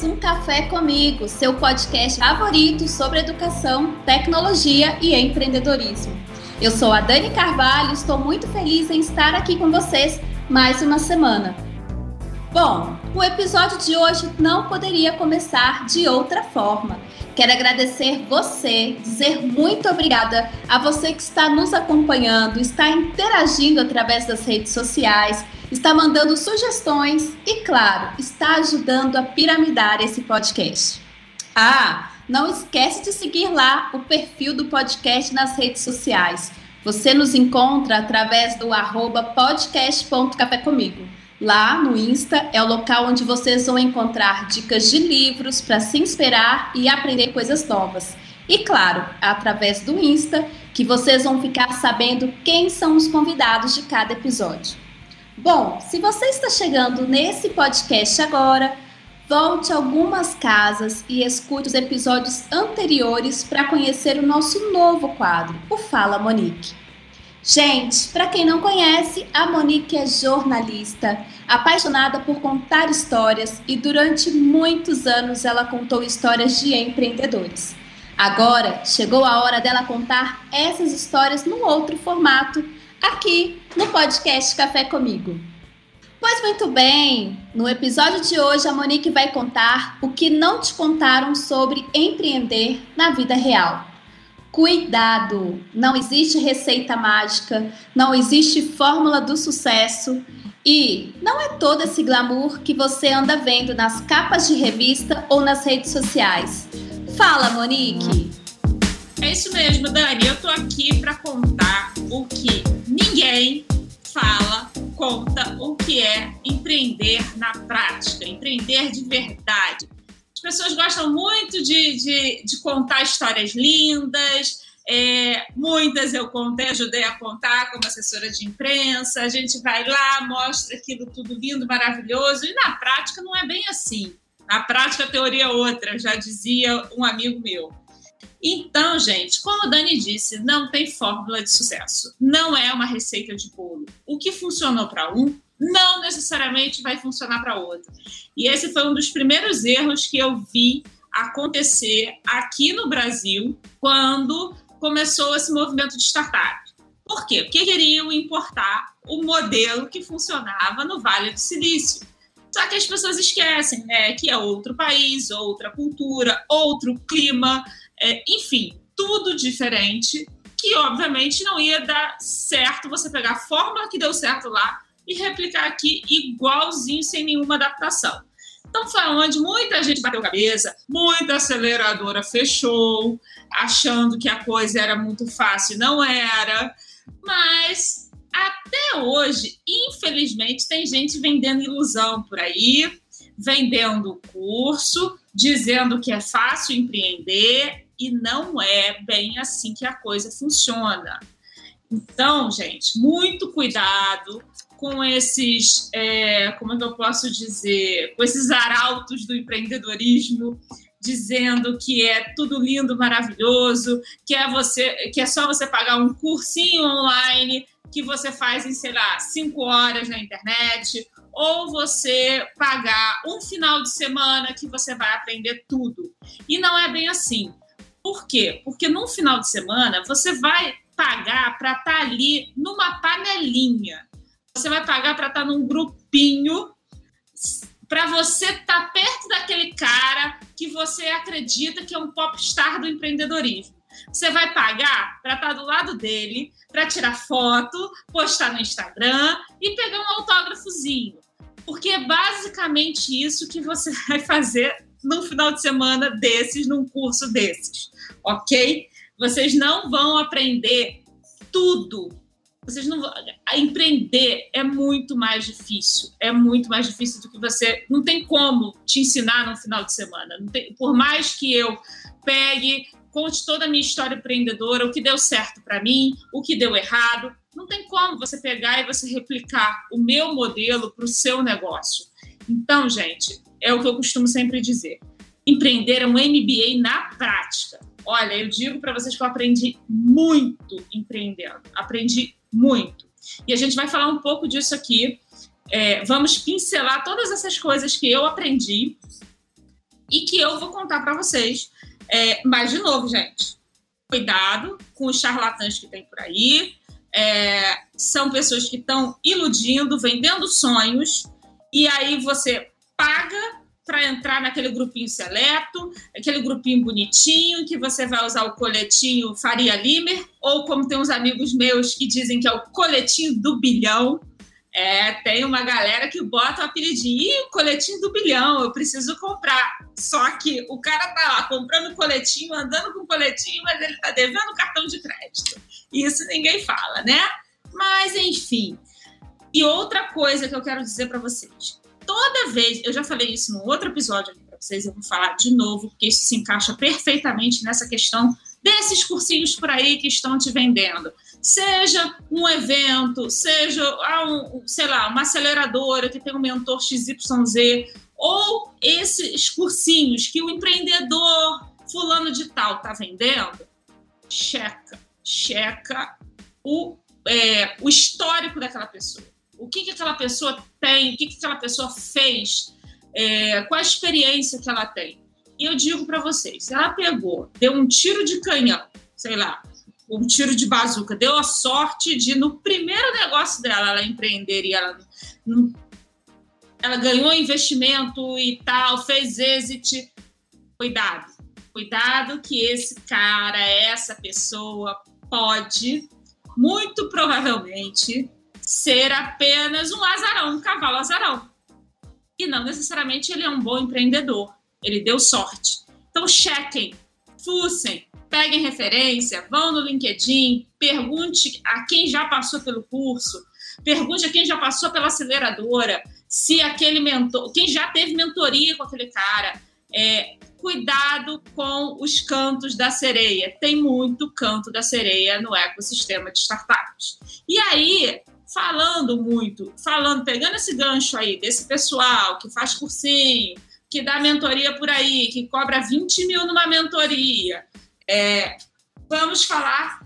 mais um Café Comigo, seu podcast favorito sobre educação, tecnologia e empreendedorismo. Eu sou a Dani Carvalho, estou muito feliz em estar aqui com vocês mais uma semana. Bom, o episódio de hoje não poderia começar de outra forma. Quero agradecer você, dizer muito obrigada a você que está nos acompanhando, está interagindo através das redes sociais, está mandando sugestões e, claro, está ajudando a piramidar esse podcast. Ah, não esquece de seguir lá o perfil do podcast nas redes sociais. Você nos encontra através do arroba podcast.café comigo. Lá no Insta é o local onde vocês vão encontrar dicas de livros para se inspirar e aprender coisas novas. E claro, através do Insta que vocês vão ficar sabendo quem são os convidados de cada episódio. Bom, se você está chegando nesse podcast agora, volte algumas casas e escute os episódios anteriores para conhecer o nosso novo quadro, o Fala Monique. Gente, para quem não conhece, a Monique é jornalista, apaixonada por contar histórias e durante muitos anos ela contou histórias de empreendedores. Agora chegou a hora dela contar essas histórias num outro formato, aqui no podcast Café Comigo. Pois muito bem, no episódio de hoje a Monique vai contar o que não te contaram sobre empreender na vida real. Cuidado! Não existe receita mágica, não existe fórmula do sucesso e não é todo esse glamour que você anda vendo nas capas de revista ou nas redes sociais. Fala, Monique! É isso mesmo, Dani. Eu tô aqui para contar o que ninguém fala, conta o que é empreender na prática, empreender de verdade. As pessoas gostam muito de, de, de contar histórias lindas, é, muitas eu contei, ajudei a contar como assessora de imprensa. A gente vai lá, mostra aquilo tudo lindo, maravilhoso, e na prática não é bem assim. Na prática, a teoria é outra, já dizia um amigo meu. Então, gente, como a Dani disse, não tem fórmula de sucesso. Não é uma receita de bolo. O que funcionou para um não necessariamente vai funcionar para outro. E esse foi um dos primeiros erros que eu vi acontecer aqui no Brasil quando começou esse movimento de startup. Por quê? Porque queriam importar o modelo que funcionava no Vale do Silício. Só que as pessoas esquecem, né, que é outro país, outra cultura, outro clima, é, enfim, tudo diferente, que obviamente não ia dar certo você pegar a fórmula que deu certo lá e replicar aqui igualzinho, sem nenhuma adaptação. Então foi onde muita gente bateu cabeça, muita aceleradora fechou, achando que a coisa era muito fácil, não era. Mas até hoje, infelizmente, tem gente vendendo ilusão por aí, vendendo curso, dizendo que é fácil empreender e não é bem assim que a coisa funciona. Então, gente, muito cuidado com esses, é, como é eu posso dizer, com esses arautos do empreendedorismo, dizendo que é tudo lindo, maravilhoso, que é você, que é só você pagar um cursinho online que você faz em, sei lá, cinco horas na internet, ou você pagar um final de semana que você vai aprender tudo. E não é bem assim. Por quê? Porque num final de semana você vai pagar para estar tá ali numa panelinha você vai pagar para estar tá num grupinho, para você estar tá perto daquele cara que você acredita que é um popstar do empreendedorismo. Você vai pagar para estar tá do lado dele, para tirar foto, postar no Instagram e pegar um autógrafozinho. Porque é basicamente isso que você vai fazer no final de semana desses, num curso desses, ok? Vocês não vão aprender tudo vocês não a empreender é muito mais difícil, é muito mais difícil do que você não tem como te ensinar no final de semana. Tem, por mais que eu pegue, conte toda a minha história empreendedora, o que deu certo para mim, o que deu errado, não tem como você pegar e você replicar o meu modelo para o seu negócio. Então, gente, é o que eu costumo sempre dizer. Empreender é um MBA na prática. Olha, eu digo para vocês que eu aprendi muito empreendendo. Aprendi muito. E a gente vai falar um pouco disso aqui. É, vamos pincelar todas essas coisas que eu aprendi e que eu vou contar para vocês. É, mas, de novo, gente, cuidado com os charlatãs que tem por aí. É, são pessoas que estão iludindo, vendendo sonhos, e aí você paga para entrar naquele grupinho seleto, aquele grupinho bonitinho, que você vai usar o coletinho Faria Limer, ou como tem uns amigos meus que dizem que é o coletinho do bilhão. É, tem uma galera que bota o apelidinho, Ih, o coletinho do bilhão, eu preciso comprar. Só que o cara tá lá comprando coletinho, andando com coletinho, mas ele tá devendo cartão de crédito. Isso ninguém fala, né? Mas enfim. E outra coisa que eu quero dizer para vocês. Toda vez, eu já falei isso no outro episódio aqui para vocês, eu vou falar de novo, porque isso se encaixa perfeitamente nessa questão desses cursinhos por aí que estão te vendendo seja um evento, seja, ah, um, sei lá, uma aceleradora que tem um mentor XYZ, ou esses cursinhos que o empreendedor fulano de tal está vendendo, checa, checa o, é, o histórico daquela pessoa. O que, que aquela pessoa tem, o que, que aquela pessoa fez, é, qual a experiência que ela tem. E eu digo para vocês, se ela pegou, deu um tiro de canhão, sei lá, um tiro de bazuca. Deu a sorte de, no primeiro negócio dela, ela empreender e ela, ela ganhou investimento e tal, fez exit. Cuidado, cuidado que esse cara, essa pessoa pode, muito provavelmente, ser apenas um azarão, um cavalo azarão. E não necessariamente ele é um bom empreendedor. Ele deu sorte. Então, chequem, fuçem, peguem referência, vão no LinkedIn, pergunte a quem já passou pelo curso, pergunte a quem já passou pela aceleradora, se aquele mentor, quem já teve mentoria com aquele cara. É, cuidado com os cantos da sereia. Tem muito canto da sereia no ecossistema de startups. E aí, falando muito, falando, pegando esse gancho aí desse pessoal que faz cursinho, que dá mentoria por aí, que cobra 20 mil numa mentoria, é, vamos falar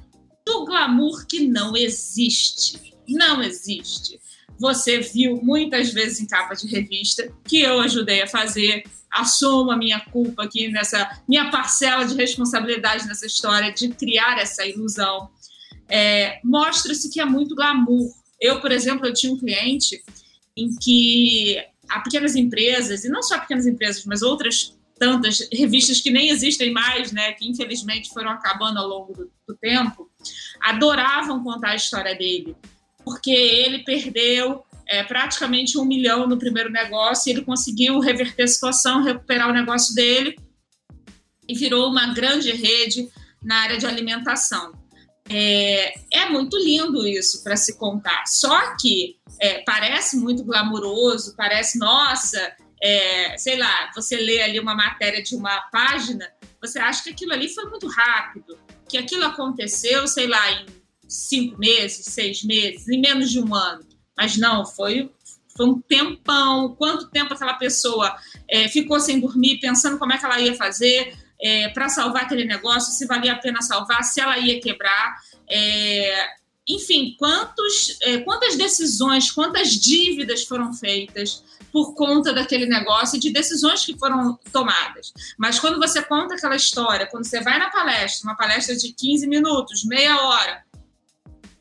do glamour que não existe. Não existe. Você viu muitas vezes em capa de revista que eu ajudei a fazer. Assumo a minha culpa aqui nessa minha parcela de responsabilidade nessa história de criar essa ilusão. É, Mostra-se que é muito glamour. Eu, por exemplo, eu tinha um cliente em que a pequenas empresas, e não só pequenas empresas, mas outras tantas revistas que nem existem mais, né, que infelizmente foram acabando ao longo do, do tempo, adoravam contar a história dele, porque ele perdeu é, praticamente um milhão no primeiro negócio, e ele conseguiu reverter a situação, recuperar o negócio dele e virou uma grande rede na área de alimentação. É, é muito lindo isso para se contar. Só que é, parece muito glamouroso, parece, nossa, é, sei lá, você lê ali uma matéria de uma página, você acha que aquilo ali foi muito rápido, que aquilo aconteceu, sei lá, em cinco meses, seis meses, em menos de um ano. Mas não, foi, foi um tempão. Quanto tempo aquela pessoa é, ficou sem dormir, pensando como é que ela ia fazer é, para salvar aquele negócio, se valia a pena salvar, se ela ia quebrar. É, enfim, quantos, é, quantas decisões, quantas dívidas foram feitas por conta daquele negócio e de decisões que foram tomadas. Mas quando você conta aquela história, quando você vai na palestra, uma palestra de 15 minutos, meia hora,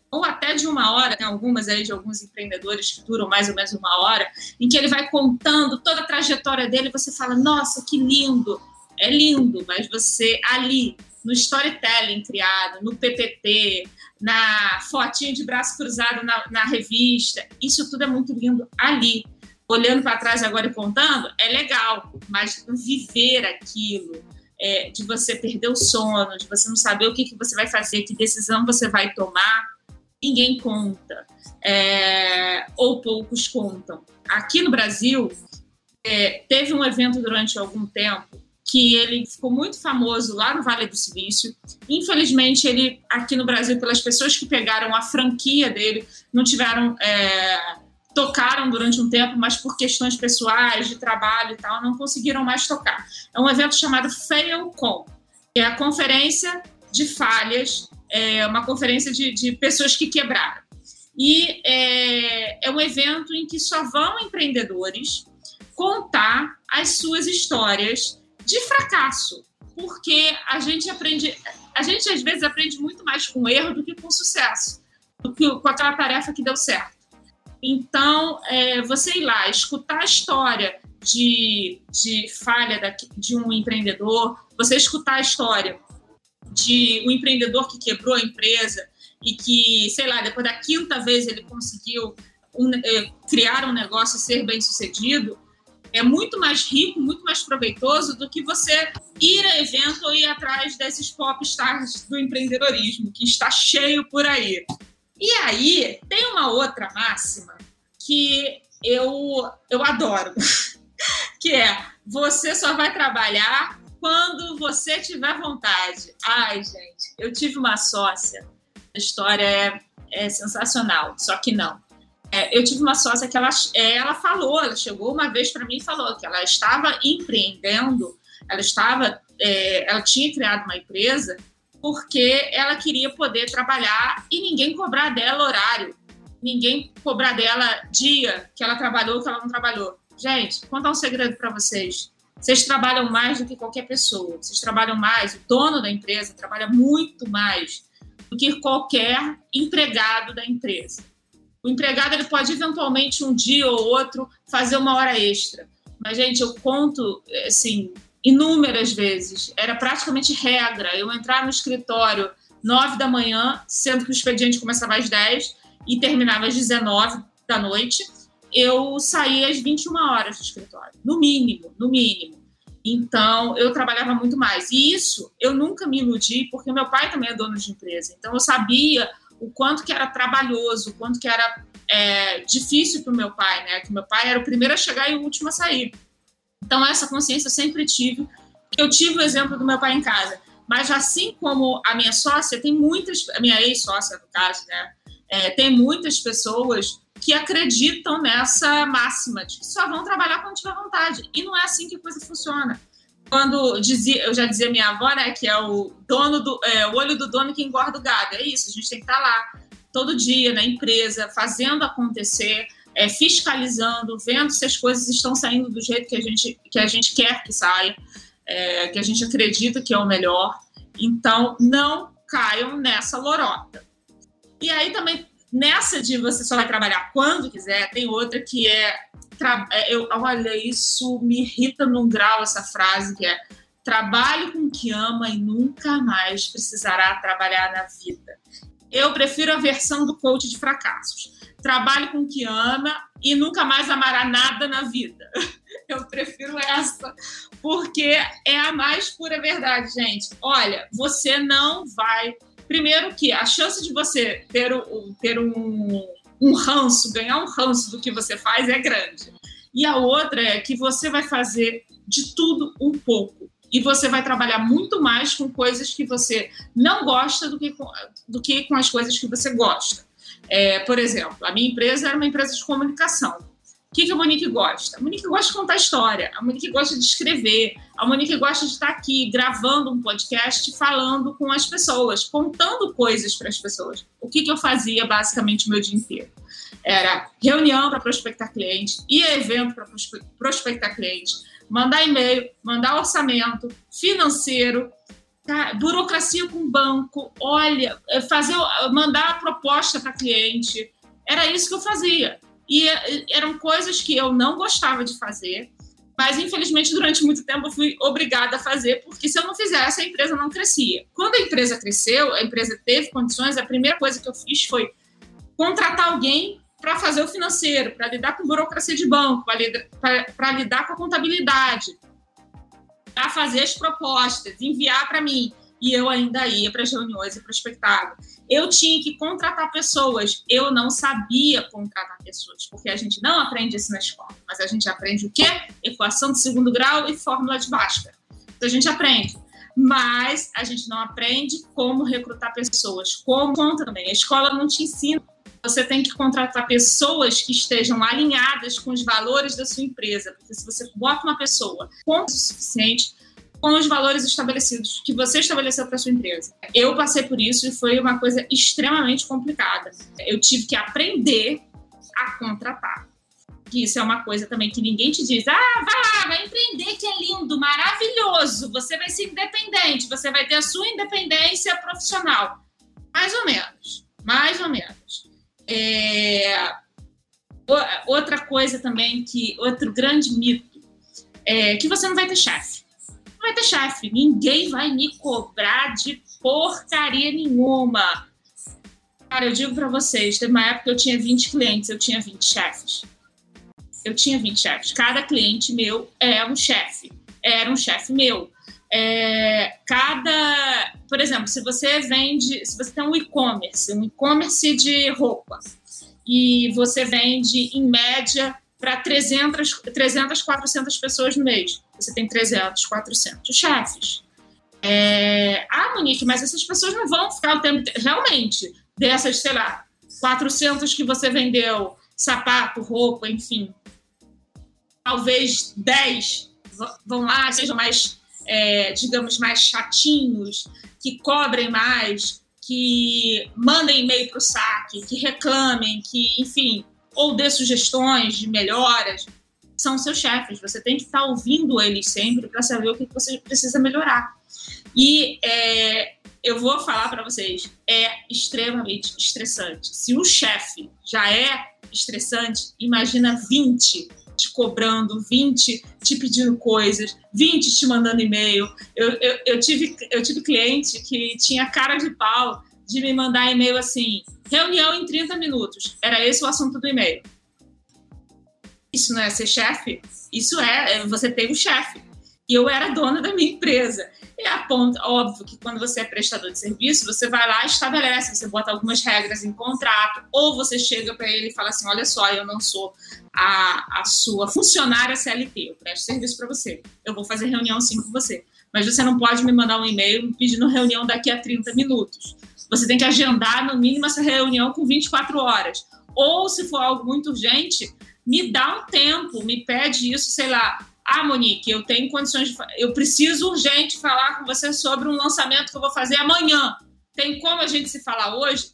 ou até de uma hora, tem algumas aí de alguns empreendedores que duram mais ou menos uma hora, em que ele vai contando toda a trajetória dele, você fala, nossa, que lindo, é lindo, mas você ali, no storytelling criado, no PPT, na fotinho de braço cruzado na, na revista, isso tudo é muito lindo ali olhando para trás agora e contando, é legal, mas viver aquilo, é, de você perder o sono, de você não saber o que, que você vai fazer, que decisão você vai tomar, ninguém conta, é, ou poucos contam. Aqui no Brasil, é, teve um evento durante algum tempo que ele ficou muito famoso lá no Vale do Silício. Infelizmente, ele aqui no Brasil, pelas pessoas que pegaram a franquia dele, não tiveram é, tocaram durante um tempo, mas por questões pessoais, de trabalho e tal, não conseguiram mais tocar. É um evento chamado FailCon, que é a conferência de falhas, é uma conferência de, de pessoas que quebraram. E é, é um evento em que só vão empreendedores contar as suas histórias de fracasso, porque a gente aprende, a gente às vezes aprende muito mais com erro do que com sucesso, do que com aquela tarefa que deu certo. Então, é, você ir lá, escutar a história de, de falha da, de um empreendedor, você escutar a história de um empreendedor que quebrou a empresa e que, sei lá, depois da quinta vez ele conseguiu um, é, criar um negócio e ser bem sucedido, é muito mais rico, muito mais proveitoso do que você ir a evento ou ir atrás desses pop stars do empreendedorismo, que está cheio por aí. E aí, tem uma outra máxima que eu, eu adoro, que é você só vai trabalhar quando você tiver vontade. Ai, gente, eu tive uma sócia, a história é, é sensacional, só que não. É, eu tive uma sócia que ela, é, ela falou, ela chegou uma vez para mim e falou que ela estava empreendendo, ela estava, é, ela tinha criado uma empresa porque ela queria poder trabalhar e ninguém cobrar dela horário, ninguém cobrar dela dia que ela trabalhou, que ela não trabalhou. Gente, contar um segredo para vocês. Vocês trabalham mais do que qualquer pessoa. Vocês trabalham mais. O dono da empresa trabalha muito mais do que qualquer empregado da empresa. O empregado ele pode eventualmente um dia ou outro fazer uma hora extra. Mas, gente, eu conto, assim, inúmeras vezes. Era praticamente regra eu entrar no escritório nove da manhã, sendo que o expediente começava às 10 e terminava às 19 da noite. Eu saía às 21 horas do escritório, no mínimo, no mínimo. Então, eu trabalhava muito mais. E isso eu nunca me iludi, porque meu pai também é dono de empresa. Então, eu sabia o quanto que era trabalhoso, o quanto que era é, difícil para o meu pai, né? Que meu pai era o primeiro a chegar e o último a sair. Então, essa consciência eu sempre tive. Eu tive o exemplo do meu pai em casa. Mas, assim como a minha sócia, tem muitas, a minha ex-sócia, no caso, né? É, tem muitas pessoas que acreditam nessa máxima de que só vão trabalhar quando tiver vontade. E não é assim que a coisa funciona. Quando dizia, eu já dizia minha avó, né, que é o dono do, é, o olho do dono que engorda o gado. É isso, a gente tem que estar lá todo dia na empresa, fazendo acontecer, é, fiscalizando, vendo se as coisas estão saindo do jeito que a gente, que a gente quer que saia, é, que a gente acredita que é o melhor. Então, não caiam nessa lorota. E aí também, nessa de você só vai trabalhar quando quiser, tem outra que é. É eu, olha, isso me irrita num grau essa frase que é trabalhe com o que ama e nunca mais precisará trabalhar na vida. Eu prefiro a versão do coach de fracassos. Trabalhe com o que ama e nunca mais amará nada na vida. Eu prefiro essa, porque é a mais pura verdade, gente. Olha, você não vai. Primeiro, que a chance de você ter, ter um, um ranço, ganhar um ranço do que você faz é grande. E a outra é que você vai fazer de tudo um pouco e você vai trabalhar muito mais com coisas que você não gosta do que com, do que com as coisas que você gosta. É, por exemplo, a minha empresa era uma empresa de comunicação. O que, que a Monique gosta? A Monique gosta de contar história, a Monique gosta de escrever, a Monique gosta de estar aqui gravando um podcast, falando com as pessoas, contando coisas para as pessoas. O que, que eu fazia basicamente o meu dia inteiro? Era reunião para prospectar cliente, ia evento para prospectar cliente, mandar e-mail, mandar orçamento financeiro, tá? burocracia com banco, olha, é, fazer, mandar a proposta para cliente. Era isso que eu fazia. E é, eram coisas que eu não gostava de fazer, mas infelizmente durante muito tempo eu fui obrigada a fazer, porque se eu não fizesse, a empresa não crescia. Quando a empresa cresceu, a empresa teve condições, a primeira coisa que eu fiz foi contratar alguém para fazer o financeiro, para lidar com burocracia de banco, para lidar com a contabilidade, para fazer as propostas, enviar para mim. E eu ainda ia para as reuniões e prospectava. Eu tinha que contratar pessoas. Eu não sabia contratar pessoas, porque a gente não aprende isso na escola. Mas a gente aprende o quê? Equação de segundo grau e fórmula de Bhaskara. Então a gente aprende mas a gente não aprende como recrutar pessoas, como conta também. A escola não te ensina você tem que contratar pessoas que estejam alinhadas com os valores da sua empresa. Porque se você bota uma pessoa com o suficiente, com os valores estabelecidos que você estabeleceu para sua empresa. Eu passei por isso e foi uma coisa extremamente complicada. Eu tive que aprender a contratar. que isso é uma coisa também que ninguém te diz. Ah, vai lá, vai empreender, que é lindo, maravilhoso. Você vai ser independente, você vai ter a sua independência profissional. Mais ou menos, mais ou menos. É... Outra coisa também que, outro grande mito, é que você não vai ter chefe. Vai ter chefe. Ninguém vai me cobrar de porcaria nenhuma. Cara, eu digo para vocês, teve uma época que eu tinha 20 clientes, eu tinha 20 chefes. Eu tinha 20 chefes. Cada cliente meu é um chefe. Era um chefe meu. É, cada, por exemplo, se você vende, se você tem um e-commerce, um e-commerce de roupa, e você vende em média para 300, 300, 400 pessoas no mês, você tem 300, 400 chefes. É, ah, Monique, mas essas pessoas não vão ficar o tempo. Realmente, dessas, sei lá, 400 que você vendeu, sapato, roupa, enfim, talvez 10 vão lá, sejam mais, é, digamos, mais chatinhos, que cobrem mais, que mandem e-mail para o saque, que reclamem, que, enfim, ou dê sugestões de melhoras, são seus chefes. Você tem que estar tá ouvindo eles sempre para saber o que você precisa melhorar. E é, eu vou falar para vocês, é extremamente estressante. Se o chefe já é estressante, imagina 20 te cobrando, 20 te pedindo coisas, 20 te mandando e-mail. Eu, eu, eu, tive, eu tive cliente que tinha cara de pau de me mandar e-mail assim: reunião em 30 minutos. Era esse o assunto do e-mail. Isso não é ser chefe? Isso é, é você tem um chefe. E eu era dona da minha empresa. E ponto, óbvio que quando você é prestador de serviço, você vai lá e estabelece, você bota algumas regras em contrato, ou você chega para ele e fala assim: olha só, eu não sou a, a sua funcionária CLT, eu presto serviço para você, eu vou fazer reunião sim com você. Mas você não pode me mandar um e-mail pedindo reunião daqui a 30 minutos. Você tem que agendar, no mínimo, essa reunião com 24 horas. Ou, se for algo muito urgente, me dá um tempo, me pede isso, sei lá, ah, Monique, eu tenho condições de. Eu preciso urgente falar com você sobre um lançamento que eu vou fazer amanhã. Tem como a gente se falar hoje?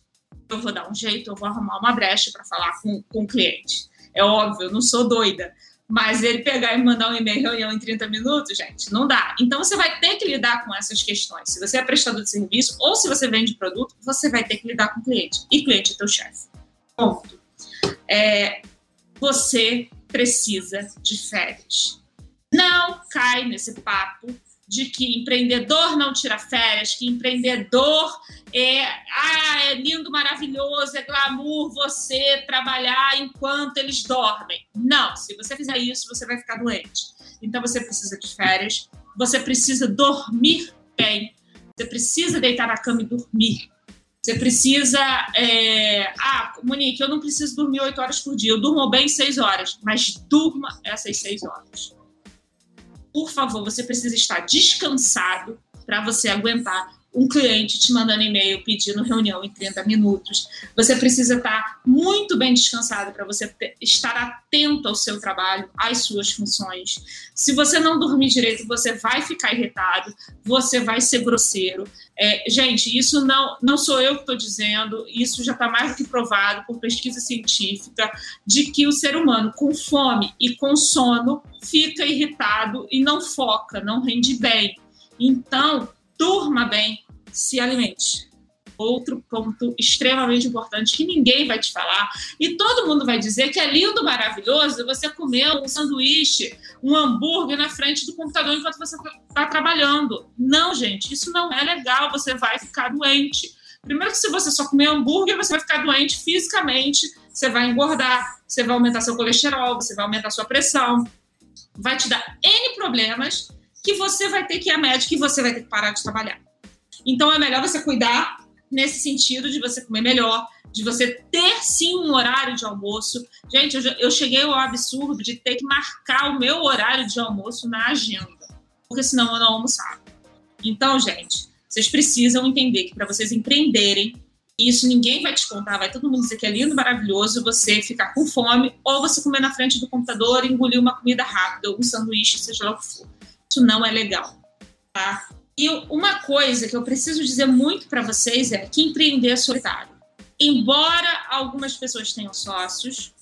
Eu vou dar um jeito, eu vou arrumar uma brecha para falar com, com o cliente. É óbvio, eu não sou doida. Mas ele pegar e mandar um e-mail reunião em 30 minutos, gente, não dá. Então você vai ter que lidar com essas questões. Se você é prestador de serviço ou se você vende produto, você vai ter que lidar com o cliente. E cliente é teu chefe. Ponto. É, você precisa de férias não cai nesse papo de que empreendedor não tira férias, que empreendedor é, ah, é lindo, maravilhoso, é glamour você trabalhar enquanto eles dormem. Não, se você fizer isso, você vai ficar doente. Então você precisa de férias, você precisa dormir bem, você precisa deitar na cama e dormir. Você precisa. É... Ah, Monique, eu não preciso dormir oito horas por dia, eu durmo bem seis horas, mas durma essas seis horas por favor, você precisa estar descansado para você aguentar um cliente te mandando e-mail pedindo reunião em 30 minutos. Você precisa estar muito bem descansado para você estar atento ao seu trabalho, às suas funções. Se você não dormir direito, você vai ficar irritado, você vai ser grosseiro. É, gente, isso não, não sou eu que estou dizendo, isso já está mais que provado por pesquisa científica de que o ser humano com fome e com sono fica irritado e não foca, não rende bem. Então, durma bem, se alimente. Outro ponto extremamente importante que ninguém vai te falar e todo mundo vai dizer que é lindo, maravilhoso você comer um sanduíche, um hambúrguer na frente do computador enquanto você está trabalhando. Não, gente, isso não é legal. Você vai ficar doente. Primeiro que se você só comer hambúrguer, você vai ficar doente fisicamente, você vai engordar, você vai aumentar seu colesterol, você vai aumentar sua pressão, vai te dar N problemas que você vai ter que ir a médica e você vai ter que parar de trabalhar. Então é melhor você cuidar nesse sentido de você comer melhor, de você ter sim um horário de almoço. Gente, eu, eu cheguei ao absurdo de ter que marcar o meu horário de almoço na agenda, porque senão eu não almoçava. Então, gente, vocês precisam entender que para vocês empreenderem, isso ninguém vai te contar, vai todo mundo dizer que é lindo, maravilhoso você ficar com fome ou você comer na frente do computador engolir uma comida rápida, um sanduíche, seja lá o que for. Isso não é legal, tá? E uma coisa que eu preciso dizer muito para vocês é que empreender é solitário. Embora algumas pessoas tenham sócios,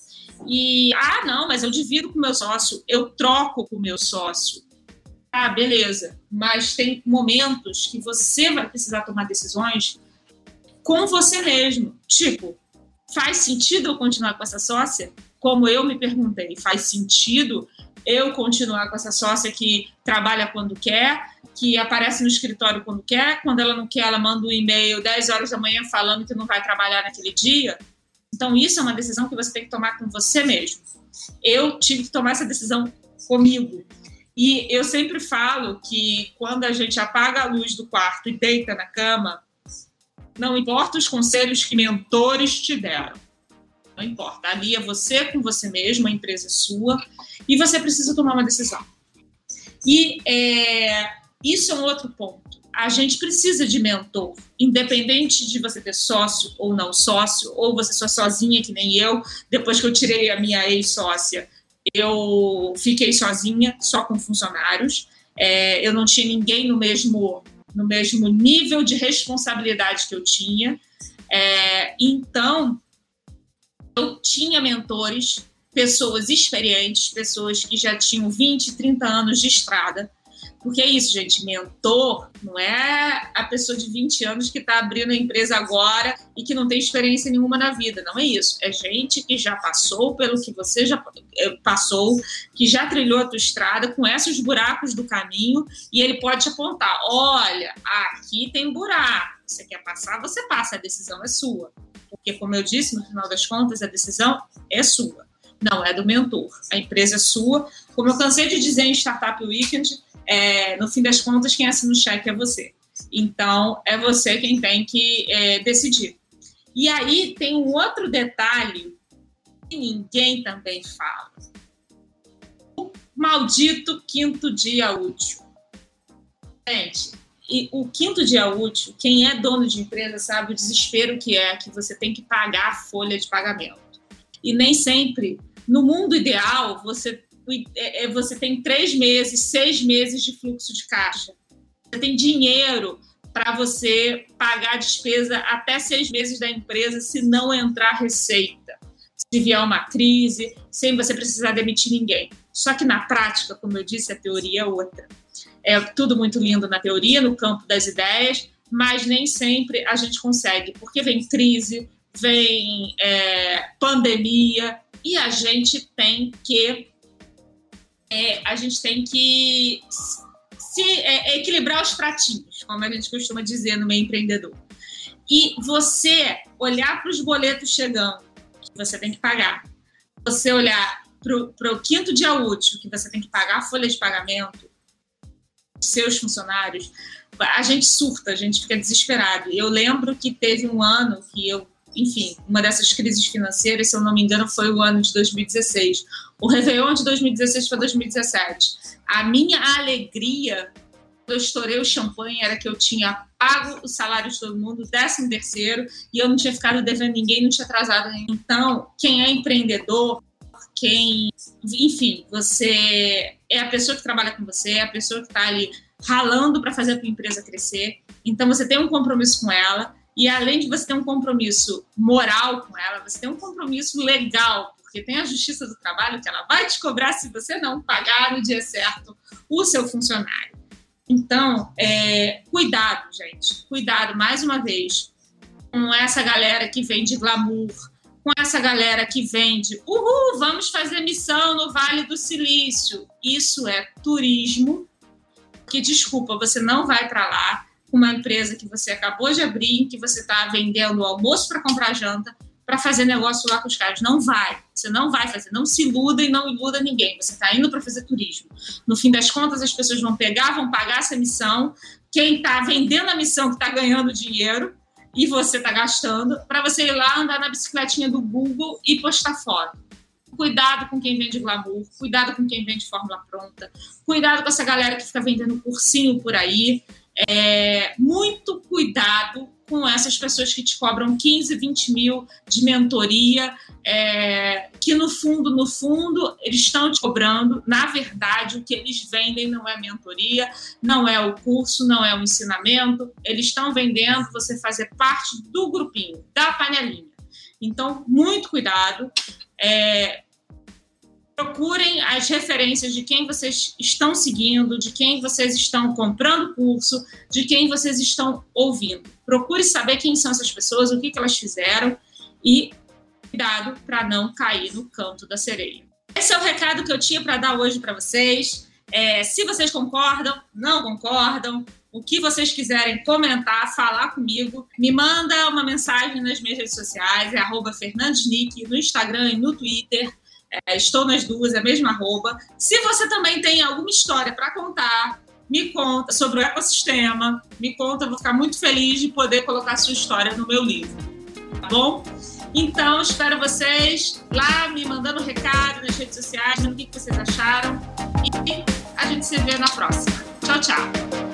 E, ah, não, mas eu divido com meu sócio, eu troco com meu sócio. Ah, beleza. Mas tem momentos que você vai precisar tomar decisões com você mesmo. Tipo, faz sentido eu continuar com essa sócia? Como eu me perguntei, faz sentido eu continuar com essa sócia que trabalha quando quer, que aparece no escritório quando quer, quando ela não quer, ela manda um e-mail 10 horas da manhã falando que não vai trabalhar naquele dia? Então, isso é uma decisão que você tem que tomar com você mesmo. Eu tive que tomar essa decisão comigo. E eu sempre falo que quando a gente apaga a luz do quarto e deita na cama, não importa os conselhos que mentores te deram. Não importa. Ali é você com você mesmo, a empresa é sua, e você precisa tomar uma decisão. E é, isso é um outro ponto. A gente precisa de mentor, independente de você ter sócio ou não sócio, ou você só sozinha, que nem eu. Depois que eu tirei a minha ex-sócia, eu fiquei sozinha, só com funcionários. É, eu não tinha ninguém no mesmo, no mesmo nível de responsabilidade que eu tinha. É, então, eu tinha mentores, pessoas experientes, pessoas que já tinham 20, 30 anos de estrada, porque é isso, gente, mentor não é a pessoa de 20 anos que está abrindo a empresa agora e que não tem experiência nenhuma na vida. Não é isso. É gente que já passou pelo que você já eh, passou, que já trilhou a tua estrada, conhece os buracos do caminho e ele pode te apontar: olha, aqui tem buraco. Você quer passar, você passa, a decisão é sua. Porque, como eu disse, no final das contas, a decisão é sua, não é do mentor. A empresa é sua. Como eu cansei de dizer em Startup Weekend, é, no fim das contas, quem assina o cheque é você. Então, é você quem tem que é, decidir. E aí tem um outro detalhe que ninguém também fala. O maldito quinto dia útil. Gente, e o quinto dia útil, quem é dono de empresa sabe o desespero que é que você tem que pagar a folha de pagamento. E nem sempre, no mundo ideal, você é, é, você tem três meses, seis meses de fluxo de caixa. Você tem dinheiro para você pagar a despesa até seis meses da empresa se não entrar receita, se vier uma crise, sem você precisar demitir ninguém. Só que na prática, como eu disse, a teoria é outra. É tudo muito lindo na teoria, no campo das ideias, mas nem sempre a gente consegue, porque vem crise, vem é, pandemia, e a gente tem que é, a gente tem que se é, equilibrar os pratinhos, como a gente costuma dizer no meio empreendedor. E você olhar para os boletos chegando, que você tem que pagar, você olhar para o quinto dia útil, que você tem que pagar a folha de pagamento, seus funcionários, a gente surta, a gente fica desesperado. Eu lembro que teve um ano que eu enfim, uma dessas crises financeiras, se eu não me engano, foi o ano de 2016. O Réveillon de 2016 para 2017. A minha alegria, eu estourei o champanhe, era que eu tinha pago o salário de todo mundo, décimo terceiro, e eu não tinha ficado devendo ninguém, não tinha atrasado. Então, quem é empreendedor, quem, enfim, você é a pessoa que trabalha com você, é a pessoa que está ali ralando para fazer a tua empresa crescer. Então, você tem um compromisso com ela e além de você ter um compromisso moral com ela, você tem um compromisso legal, porque tem a Justiça do Trabalho que ela vai te cobrar se você não pagar no dia certo o seu funcionário. Então, é, cuidado, gente. Cuidado, mais uma vez, com essa galera que vende glamour, com essa galera que vende, uhul, vamos fazer missão no Vale do Silício. Isso é turismo, que, desculpa, você não vai para lá uma empresa que você acabou de abrir, que você está vendendo almoço para comprar janta, para fazer negócio lá com os caras. Não vai. Você não vai fazer. Não se iluda e não iluda ninguém. Você está indo para fazer turismo. No fim das contas, as pessoas vão pegar, vão pagar essa missão. Quem está vendendo a missão que está ganhando dinheiro e você está gastando, para você ir lá andar na bicicletinha do Google e postar foto. Cuidado com quem vende glamour, cuidado com quem vende fórmula pronta, cuidado com essa galera que fica vendendo cursinho por aí é, muito cuidado com essas pessoas que te cobram 15, 20 mil de mentoria, é, que no fundo, no fundo, eles estão te cobrando. Na verdade, o que eles vendem não é mentoria, não é o curso, não é o ensinamento. Eles estão vendendo você fazer parte do grupinho, da panelinha. Então, muito cuidado. É, procurem as referências de quem vocês estão seguindo, de quem vocês estão comprando curso, de quem vocês estão ouvindo. Procure saber quem são essas pessoas, o que, que elas fizeram e cuidado para não cair no canto da sereia. Esse é o recado que eu tinha para dar hoje para vocês. É, se vocês concordam, não concordam, o que vocês quiserem comentar, falar comigo, me manda uma mensagem nas minhas redes sociais, é arroba Fernandesnick, no Instagram e no Twitter. É, estou nas duas, é a mesma arroba. Se você também tem alguma história para contar, me conta sobre o ecossistema, me conta, vou ficar muito feliz de poder colocar sua história no meu livro. Tá bom? Então, espero vocês lá me mandando recado nas redes sociais, dizendo o que vocês acharam. E a gente se vê na próxima. Tchau, tchau.